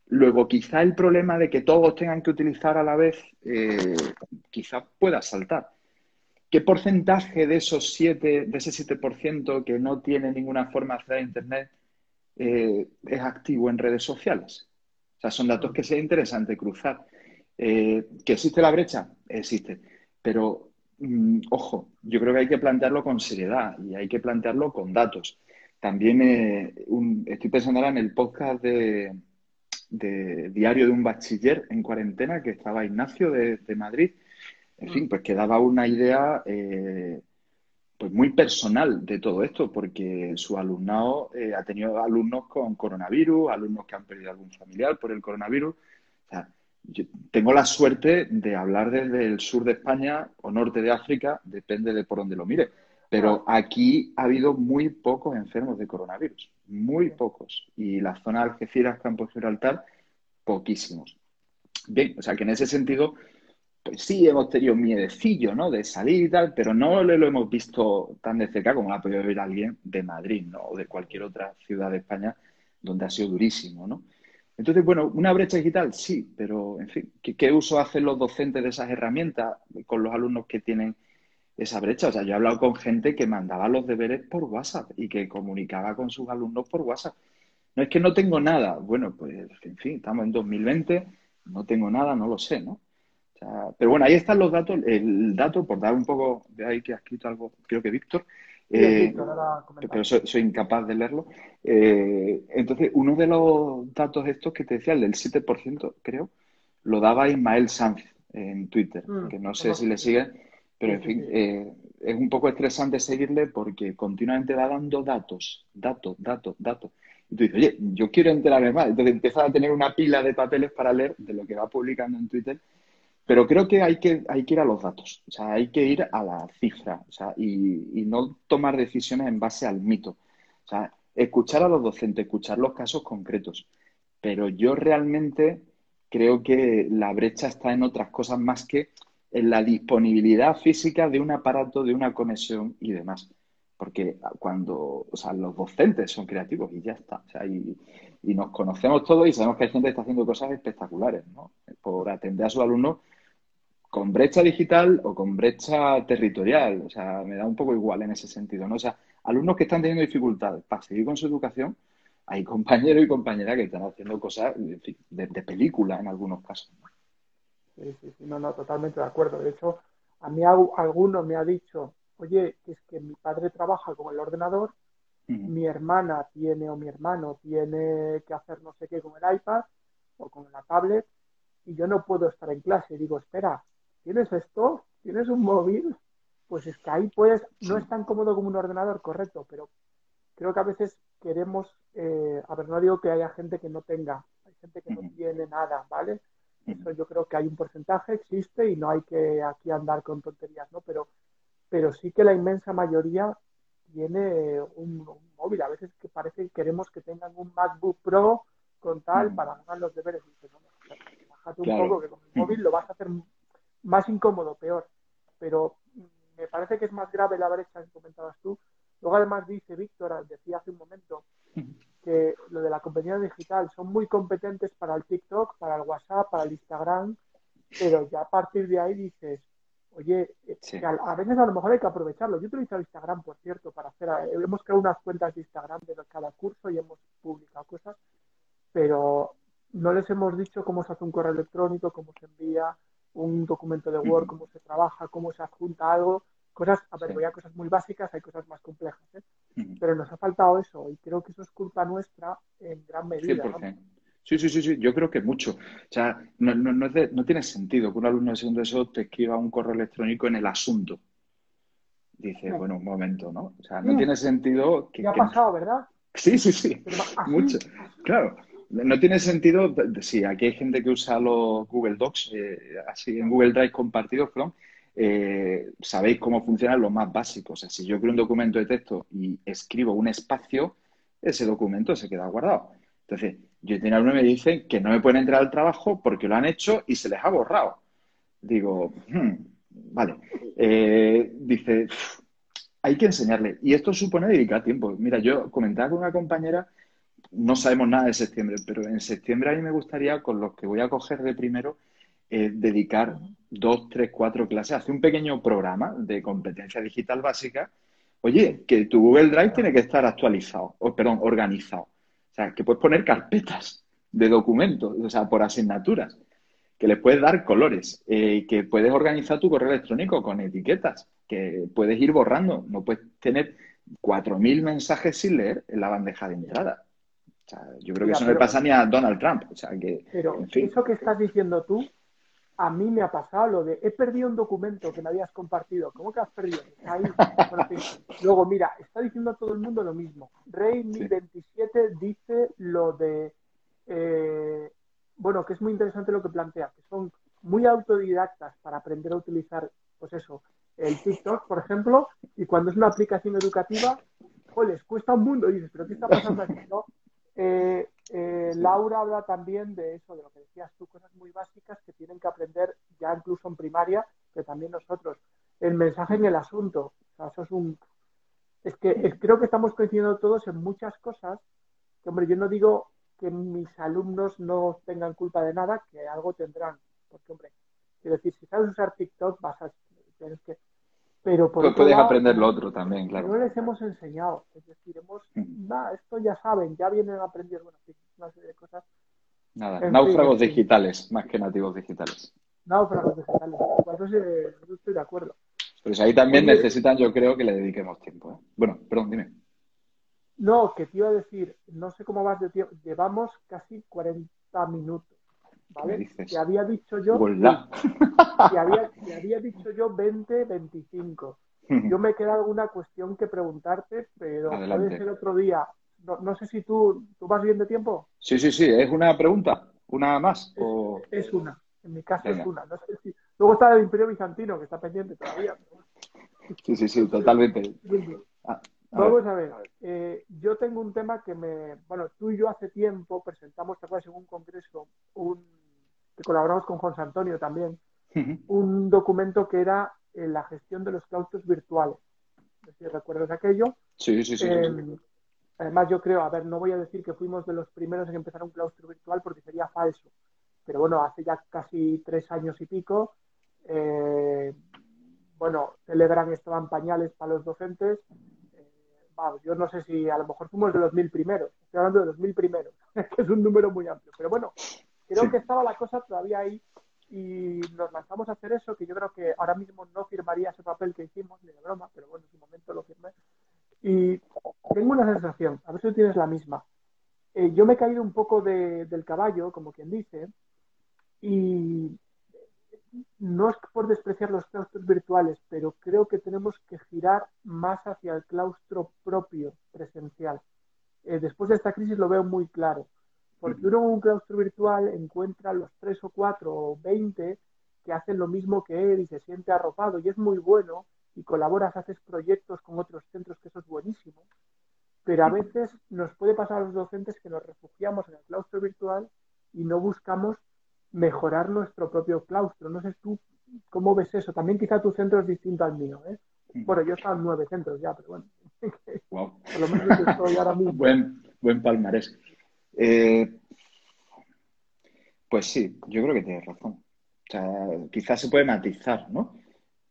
Luego, quizá el problema de que todos tengan que utilizar a la vez, eh, quizá pueda saltar. ¿Qué porcentaje de esos 7, de ese 7% que no tiene ninguna forma de acceder a Internet eh, es activo en redes sociales? O sea, son datos que sería interesante cruzar. Eh, ¿Que existe la brecha? Existe. Pero, ojo, yo creo que hay que plantearlo con seriedad y hay que plantearlo con datos. También eh, estoy pensando ahora en el podcast de, Diario de un Bachiller en cuarentena que estaba Ignacio de Madrid en fin, pues que daba una idea eh, pues muy personal de todo esto, porque su alumnado eh, ha tenido alumnos con coronavirus, alumnos que han perdido algún familiar por el coronavirus. O sea, yo tengo la suerte de hablar desde el sur de España o norte de África, depende de por dónde lo mire. Pero aquí ha habido muy pocos enfermos de coronavirus, muy pocos. Y la zona de Algeciras, Campos Gibraltar, poquísimos. Bien, o sea que en ese sentido pues sí hemos tenido miedecillo, ¿no? De salir y tal, pero no lo, hemos visto tan de cerca como lo ha podido ver alguien de Madrid, ¿no? O de cualquier otra ciudad de España donde ha sido durísimo, ¿no? Entonces, bueno, una brecha digital, sí, pero, en fin, ¿qué, uso hacen los docentes de esas herramientas con los alumnos que tienen esa brecha? O sea, yo he hablado con gente que mandaba los deberes por WhatsApp y que comunicaba con sus alumnos por WhatsApp. No es que no tengo nada. Bueno, pues, en fin, estamos en 2020, no tengo nada, no lo sé, ¿no? pero bueno, ahí están los datos. El dato, por dar un poco, de ahí que ha escrito algo, creo que Víctor, eh, pero soy, incapaz de leerlo. Eh, entonces, uno de los datos estos que te decía, el del 7%, creo, lo daba Ismael Sanz en Twitter, mm, que no sé si le sigue, pero en fin, eh, es un poco estresante seguirle porque continuamente va dando datos, datos, datos, datos. Y tú dices, oye, yo quiero enterarme más. Entonces empiezas a tener una pila de papeles para leer de lo que va publicando en Twitter pero creo que hay que, hay que ir a los datos, o sea, hay que ir a la cifra, o sea, y, no tomar decisiones en base al mito. O sea, escuchar a los docentes, escuchar los casos concretos. Pero yo realmente creo que la brecha está en otras cosas más que en la disponibilidad física de un aparato, de una conexión y demás. Porque cuando, o sea, los docentes son creativos y ya está. O sea, y, y nos conocemos todos y sabemos que hay gente que está haciendo cosas espectaculares, ¿no? Por atender a sus alumnos con brecha digital o con brecha territorial. O sea, me da un poco igual en ese sentido, ¿no? O sea, alumnos que están teniendo dificultades para seguir con su educación, hay compañeros y compañeras que están haciendo cosas de, película en algunos casos. Sí, sí, sí, no, no, totalmente de acuerdo. De hecho, a mí alguno me ha dicho, oye, es que mi padre trabaja con el ordenador, mi hermana tiene o mi hermano tiene que hacer no sé qué con el iPad o con la tablet y yo no puedo estar en clase. Y digo, espera, ¿tienes esto? ¿Tienes un móvil? Pues es que ahí puedes, no es tan cómodo como un ordenador, correcto, pero creo que a veces queremos, eh, a ver, no digo que haya gente que no tenga, hay gente que no tiene nada, ¿vale? Eso yo creo que hay un porcentaje, existe y no hay que aquí andar con tonterías, ¿no? Pero, pero sí que la inmensa mayoría tiene un, móvil. A veces que parece que queremos que tengan un MacBook Pro con tal para hacer los deberes. Y no, bájate un poco que con el móvil lo vas a hacer más incómodo, peor. Pero me parece que es más grave la brecha que comentabas tú. Luego además dice Víctor, decía hace un momento, que lo de la compañía digital son muy competentes para el TikTok, para el WhatsApp, para el Instagram, pero ya a partir de ahí dices, oye, eh, a, veces a lo mejor hay que aprovecharlo. Yo utilizo Instagram, por cierto, para hacer, eh, hemos creado unas cuentas de Instagram de cada curso y hemos publicado cosas, pero no les hemos dicho cómo se hace un correo electrónico, cómo se envía, un documento de Word, cómo se trabaja, cómo se adjunta algo, Cosas, a ver, voy a cosas muy básicas, hay cosas más complejas, ¿eh? pero nos ha faltado eso y creo que eso es culpa nuestra en gran medida. Sí, sí, sí, sí, yo creo que mucho. O sea, no, no, no, tiene sentido que un alumno de segundo eso te escriba un correo electrónico en el asunto. Dice, bueno, un momento, ¿no? O sea, no tiene sentido que... ¿Qué ha pasado, verdad? Sí, sí, sí, mucho. Claro, no tiene sentido, sí, aquí hay gente que usa los Google Docs, eh, así en Google Drive compartidos, perdón, eh, sabéis cómo funcionan los más básicos. O sea, si yo creo un documento de texto y escribo un espacio, ese documento se queda guardado. Entonces, yo tengo uno me dicen que no me pueden entrar al trabajo porque lo han hecho y se les ha borrado. Digo, hmm, vale. Eh, dice, hay que enseñarle. Y esto supone dedicar tiempo. Mira, yo comentaba con una compañera, no sabemos nada de septiembre, pero en septiembre a mí me gustaría, con los que voy a coger de primero, eh, dedicar dos, tres, cuatro clases, hacer un pequeño programa de competencia digital básica. Oye, que tu Google Drive tiene que estar actualizado, o perdón, organizado. O sea, que puedes poner carpetas de documentos, o sea, por asignaturas, que le puedes dar colores, eh, que puedes organizar tu correo electrónico con etiquetas, que puedes ir borrando, no puedes tener 4.000 mensajes sin leer en la bandeja de entrada. O sea, yo creo que eso no le pasa ni a Donald Trump. O sea, que, pero eso que estás diciendo tú a mí me ha pasado lo de he perdido un documento que me habías compartido. ¿Cómo que has perdido? Ahí. Luego, mira, está diciendo todo el mundo lo mismo. Rey 1027 dice lo de, eh, bueno, que es muy interesante lo que plantea, que son muy autodidactas para aprender a utilizar, pues eso, el TikTok, por ejemplo, y cuando es una aplicación educativa, les cuesta un mundo. Y dices, ¿pero qué está pasando aquí? ¿no? Eh, eh, Laura habla también de eso, de lo que decías tú, cosas muy básicas que tienen que aprender ya incluso en primaria, que también nosotros. El mensaje en el asunto, eso es un... Es que creo que estamos coincidiendo todos en muchas cosas, que hombre, yo no digo que mis alumnos no tengan culpa de nada, que algo tendrán, porque hombre, quiero decir, si sabes usar TikTok vas a tener que pero por puedes aprender lo otro también, claro. No les hemos enseñado, es decir, hemos, nada, esto ya saben, ya vienen a aprender una serie de cosas. Nada, náufragos digitales, más que nativos digitales. Náufragos digitales, eso estoy de acuerdo. Pues ahí también necesitan, yo creo, que le dediquemos tiempo. ¿eh? Bueno, perdón, dime. No, que te iba a decir, no sé cómo vas de tiempo, llevamos casi 40 minutos. ¿Vale? Había dicho yo, que había, había dicho yo 20, 25. Yo me queda alguna cuestión que preguntarte, pero puede ser otro día. No, sé si tú, tú vas bien de tiempo. Sí, sí, sí. ¿Es una pregunta? ¿Una más? Es, una. En mi caso es una. Luego está el Imperio Bizantino, que está pendiente todavía. Sí, sí, sí, totalmente. Ah, Vamos a ver, eh, yo tengo un tema que me, bueno, tú y yo hace tiempo presentamos, ¿te en un congreso, un, que colaboramos con José Antonio también, un documento que era eh, la gestión de los claustros virtuales. No sé si recuerdas aquello. Sí, sí, sí, em, Además, yo creo, a ver, no voy a decir que fuimos de los primeros en empezar un claustro virtual porque sería falso. Pero bueno, hace ya casi tres años y pico, eh, bueno, Telegram estaban pañales para los docentes. Eh, yo no sé si a lo mejor fuimos de los mil primeros. Estoy hablando de los mil primeros, que es un número muy amplio. Pero bueno, creo que estaba la cosa todavía ahí y nos lanzamos a hacer eso, que yo creo que ahora mismo no firmaría ese papel que hicimos, ni de broma, pero bueno, en su momento lo firmé. Y tengo una sensación, a ver si tú tienes la misma. Eh, yo me he caído un poco del caballo, como quien dice, y no es por despreciar los claustros virtuales, pero creo que tenemos que girar más hacia el claustro propio presencial. Eh, después de esta crisis lo veo muy claro. Porque uno en un claustro virtual encuentra los tres o cuatro o veinte que hacen lo mismo que él y se siente arropado y es muy bueno y colaboras, haces proyectos con otros centros, que eso es buenísimo. Pero a veces nos puede pasar a los docentes que nos refugiamos en el claustro virtual y no buscamos mejorar nuestro propio claustro. No sé tú cómo ves eso. También quizá tu centro es distinto al mío. ¿eh? Bueno, yo he estado en nueve centros ya, pero bueno. Por lo menos estoy ahora mismo. Buen, buen palmarés. Eh, pues sí, yo creo que tienes razón. O sea, quizás se puede matizar, ¿no?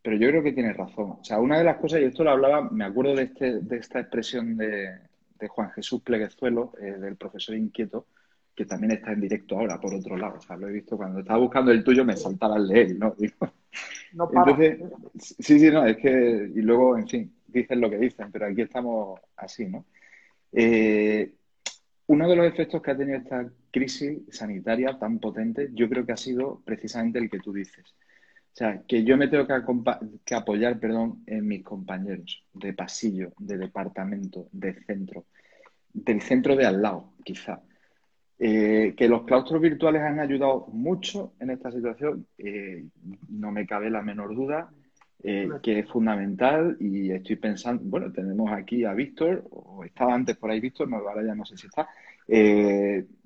Pero yo creo que tienes razón. O sea, una de las cosas, y esto lo hablaba, me acuerdo de, este, de esta expresión de, Juan Jesús Pleguezuelo, eh, del profesor inquieto, que también está en directo ahora, por otro lado. O sea, lo he visto cuando estaba buscando el tuyo, me saltaba el de él, ¿no? No para. Entonces, sí, sí, no, es que, y luego, en fin, dicen lo que dicen, pero aquí estamos así, ¿no? Eh, uno de los efectos que ha tenido esta crisis sanitaria tan potente, yo creo que ha sido precisamente el que tú dices. O sea, que yo me tengo que, que apoyar, perdón, en mis compañeros de pasillo, de departamento, de centro, del centro de al lado, quizá. Eh, que los claustros virtuales han ayudado mucho en esta situación, eh, no me cabe la menor duda, eh, que es fundamental y estoy pensando, bueno, tenemos aquí a Víctor, o estaba antes por ahí Víctor, no, ahora ya no sé si está,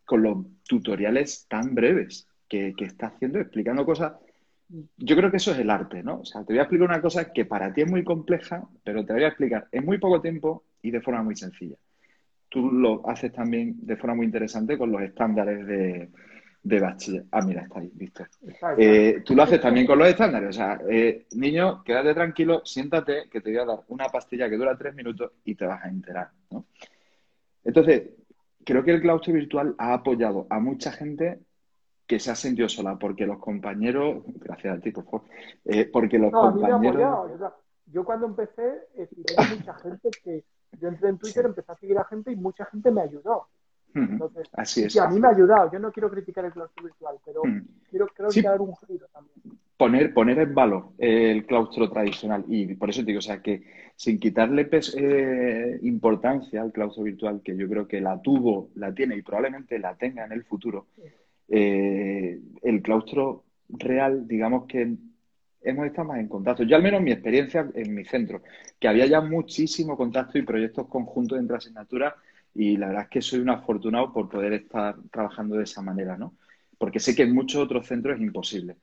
con los tutoriales tan breves que, que, está haciendo, explicando cosas. Yo creo que eso es el arte, ¿no? O sea, te voy a explicar una cosa que para ti es muy compleja, pero te voy a explicar en muy poco tiempo y de forma muy sencilla tú lo haces también de forma muy interesante con los estándares de, de bachiller. Ah, mira, está ahí, Víctor. Eh, tú lo haces también con los estándares. O sea, eh, niño, quédate tranquilo, siéntate, que te voy a dar una pastilla que dura tres minutos y te vas a enterar. ¿no? Entonces, creo que el claustro virtual ha apoyado a mucha gente que se ha sentido sola, porque los compañeros, gracias a ti, por favor, eh, porque los compañeros... Yo cuando empecé, eh, mucha gente que yo entré en Twitter, empecé a seguir a gente y mucha gente me ayudó. Entonces, Así es. Y a mí me ha ayudado. Yo no quiero criticar el claustro virtual, pero quiero, creo que dar un giro también. Poner, poner en valor el claustro tradicional. Y por eso te digo, o sea, que sin quitarle eh, importancia al claustro virtual, que yo creo que la tuvo, la tiene y probablemente la tenga en el futuro, eh, el claustro real, digamos que hemos estado más en contacto. Yo al menos mi experiencia en mi centro, que había ya muchísimo contacto y proyectos conjuntos entre asignaturas y la verdad es que soy un afortunado por poder estar trabajando de esa manera, ¿no? Porque sé que en muchos otros centros es imposible.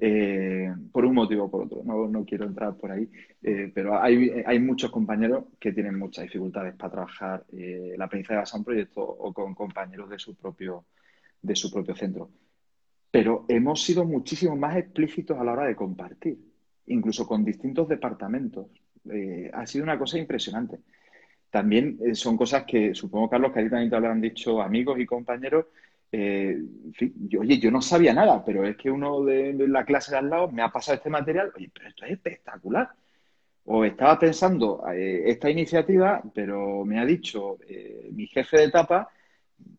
Eh, por un motivo o por otro, no, quiero entrar por ahí, eh, pero hay, muchos compañeros que tienen muchas dificultades para trabajar eh, la aprendizaje de un proyecto o con compañeros de su propio, de su propio centro pero hemos sido muchísimo más explícitos a la hora de compartir, incluso con distintos departamentos. Eh, ha sido una cosa impresionante. También eh, son cosas que supongo, Carlos, que a ti también han dicho amigos y compañeros. Eh, oye, yo no sabía nada, pero es que uno de, la clase de al lado me ha pasado este material. Oye, pero esto es espectacular. O estaba pensando esta iniciativa, pero me ha dicho mi jefe de etapa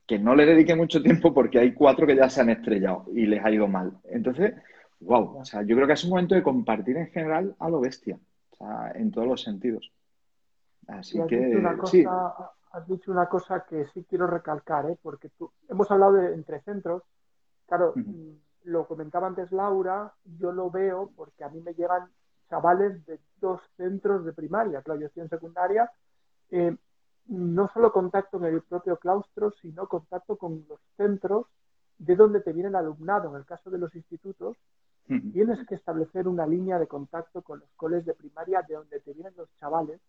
que no le dedique mucho tiempo porque hay cuatro que ya se han estrellado y les ha ido mal. Entonces, wow, o sea, yo creo que es un momento de compartir en general a lo bestia, o sea, en todos los sentidos. Así que, sí. Has dicho una cosa que sí quiero recalcar, ¿eh? porque tú, hemos hablado de entre centros. Claro, mm, lo comentaba antes Laura, yo lo veo porque a mí me llegan chavales de dos centros de primaria, claro, yo estoy en secundaria, eh, no solo contacto en el propio claustro, sino contacto con los centros de donde te viene el alumnado. En el caso de los institutos, tienes que establecer una línea de contacto con los coles de primaria de donde te vienen los chavales.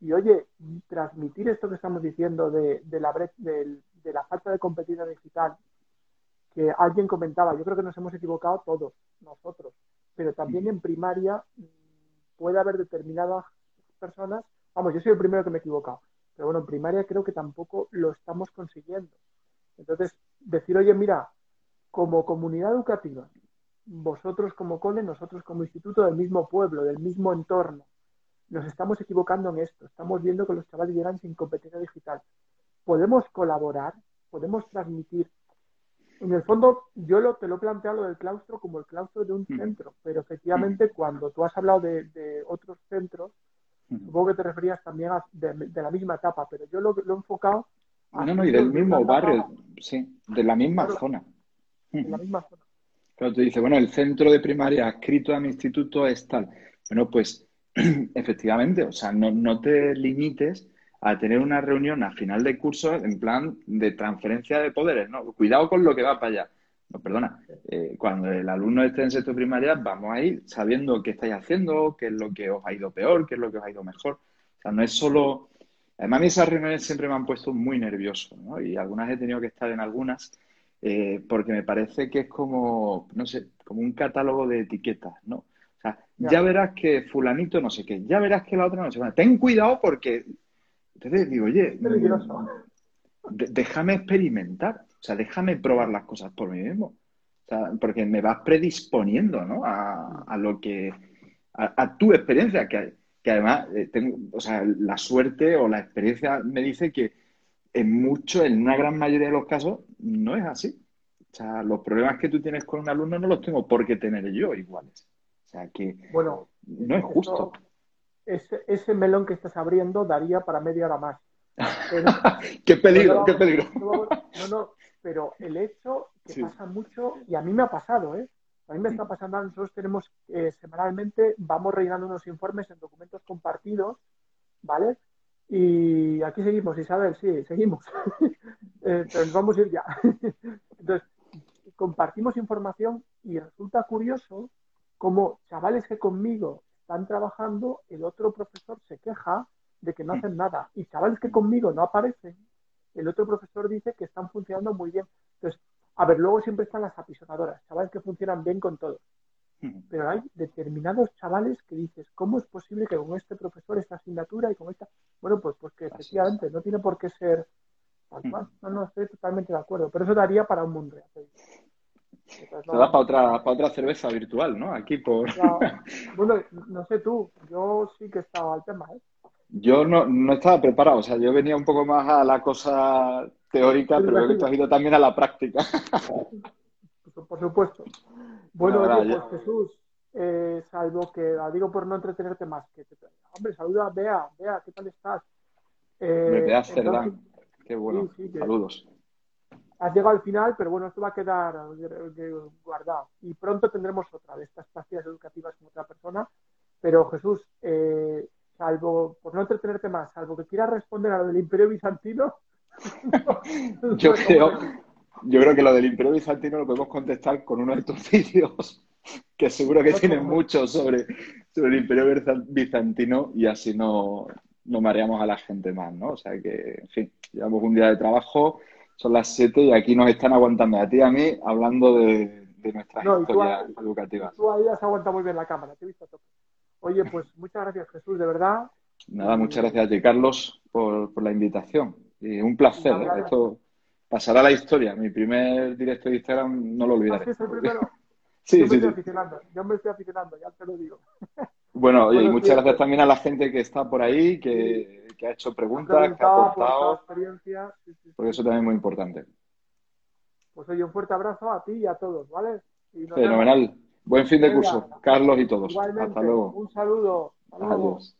Y oye, transmitir esto que estamos diciendo de, la, de, de la falta de competencia digital, que alguien comentaba, yo creo que nos hemos equivocado todos, nosotros, pero también en primaria mm, puede haber determinadas personas, vamos, yo soy el primero que me he equivocado, pero bueno, en primaria creo que tampoco lo estamos consiguiendo. Entonces, decir, oye, mira, como comunidad educativa, vosotros como cole, nosotros como instituto del mismo pueblo, del mismo entorno, nos estamos equivocando en esto. Estamos viendo que los chavales llegan sin competencia digital. Podemos colaborar, podemos transmitir. En el fondo, yo lo, te lo he planteado lo del claustro como el claustro de un mm. centro, pero efectivamente cuando tú has hablado de otros centros, Supongo que te referías también a, de, la misma etapa, pero yo lo, he enfocado. No, no, y del mismo barrio, sí, de la misma zona. De la misma zona. Claro, te dice, bueno, el centro de primaria adscrito a mi instituto es tal. Bueno, pues efectivamente, o sea, no, no te limites a tener una reunión a final de curso en plan de transferencia de poderes, ¿no? Cuidado con lo que va para allá. No, perdona, eh, cuando el alumno esté en sexto primaria, vamos a ir sabiendo qué estáis haciendo, qué es lo que os ha ido peor, qué es lo que os ha ido mejor. O sea, no es solo... Además, a mí esas reuniones siempre me han puesto muy nervioso, ¿no? Y algunas he tenido que estar en algunas eh, porque me parece que es como, no sé, como un catálogo de etiquetas, ¿no? O sea, ya. verás que fulanito no sé qué, ya verás que la otra no sé qué. Ten cuidado porque... Entonces digo, oye, déjame experimentar. O sea, déjame probar las cosas por mí mismo. O sea, porque me vas predisponiendo, ¿no? A, lo que, a, tu experiencia, que, que además eh, tengo, o sea, la suerte o la experiencia me dice que en mucho, en una gran mayoría de los casos, no es así. O sea, los problemas que tú tienes con un alumno no los tengo por qué tener yo iguales. O sea, que bueno, no es justo. ese, ese melón que estás abriendo daría para media hora más. qué peligro, qué peligro. No, no, pero el hecho que pasa mucho, y a mí me ha pasado, ¿eh? A mí me está pasando, nosotros tenemos eh, semanalmente, vamos rellenando unos informes en documentos compartidos, ¿vale? Y aquí seguimos, Isabel, sí, seguimos. eh, pero nos vamos a ir ya. Entonces, compartimos información y resulta curioso como chavales que conmigo están trabajando, el otro profesor se queja de que no hacen nada. Y chavales que conmigo no aparecen, el otro profesor dice que están funcionando muy bien. Entonces, a ver, luego siempre están las apisonadoras, chavales que funcionan bien con todos. Pero hay determinados chavales que dices, ¿cómo es posible que con este profesor, esta asignatura y con esta... Bueno, pues porque efectivamente no tiene por qué ser No, no, estoy totalmente de acuerdo. Pero eso daría para un mundo. Se da para otra, para otra cerveza virtual, ¿no? Aquí por... Bueno, no sé tú, yo sí que estaba al tema, ¿eh? Yo no, no estaba preparado, o sea, yo venía un poco más a la cosa teórica, pero creo que tú has ido también a la práctica. Por supuesto. Bueno, pues Jesús, eh, salvo que, la digo por no entretenerte más, que hombre, saluda a Bea, Bea, ¿qué tal estás? Eh, Bea Cerdán, qué bueno, saludos. Has llegado al final, pero bueno, esto va a quedar eh, guardado. Y pronto tendremos otra de estas prácticas educativas con otra persona. Pero Jesús, eh, salvo, por no entretenerte más, salvo que quieras responder a lo del Imperio Bizantino. yo, creo, yo creo que lo del Imperio Bizantino lo podemos contestar con uno de tus vídeos, que seguro que tienen mucho sobre, sobre el Imperio Bizantino y así no, no mareamos a la gente más, ¿no? O sea que, en fin, llevamos un día de trabajo, son las 7 y aquí nos están aguantando a ti y a mí hablando de, de nuestras historias educativas. Tú ahí has aguantado muy bien la cámara, te he visto tope. Oye, pues muchas gracias Jesús, de verdad. Nada, muchas gracias a ti, Carlos, por, la invitación. Y un placer, ¿eh? esto pasará a la historia. Mi primer directo de Instagram no lo olvidaré. ¿Ah, es el primero? sí, yo me estoy aficionando, yo me estoy aficionando, ya te lo digo. Bueno, oye, y muchas gracias también a la gente que está por ahí, que, ha hecho preguntas, que ha aportado. porque eso también es muy importante. Pues oye, un fuerte abrazo a ti y a todos, ¿vale? Fenomenal. Buen fin de curso, Carlos y todos. Hasta luego. Un saludo. Adiós.